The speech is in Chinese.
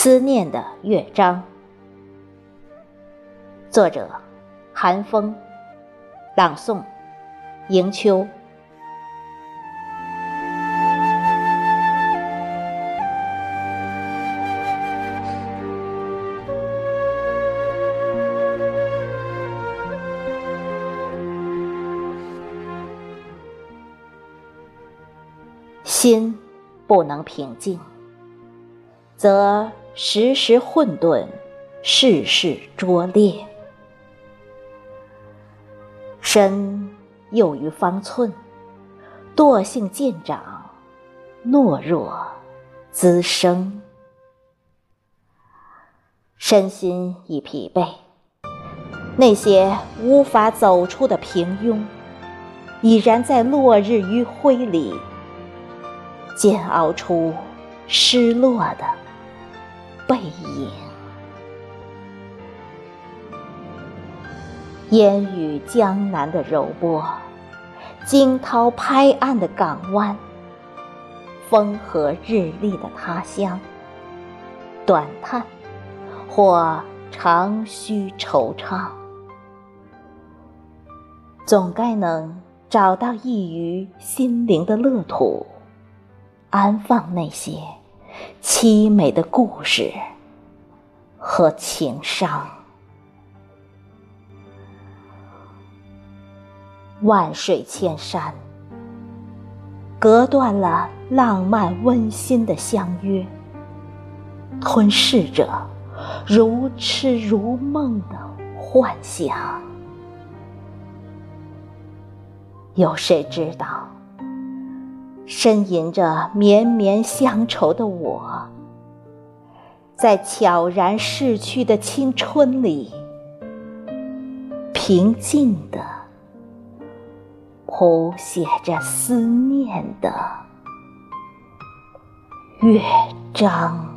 思念的乐章，作者：韩风，朗诵：迎秋。心不能平静。则时时混沌，事事拙劣；身幼于方寸，惰性渐长，懦弱滋生。身心已疲惫，那些无法走出的平庸，已然在落日余晖里煎熬出失落的。背影，烟雨江南的柔波，惊涛拍岸的港湾，风和日丽的他乡，短叹或长吁惆怅，总该能找到一隅心灵的乐土，安放那些。凄美的故事和情伤，万水千山，隔断了浪漫温馨的相约，吞噬着如痴如梦的幻想。有谁知道？呻吟着绵绵乡愁的我，在悄然逝去的青春里，平静的谱写着思念的乐章。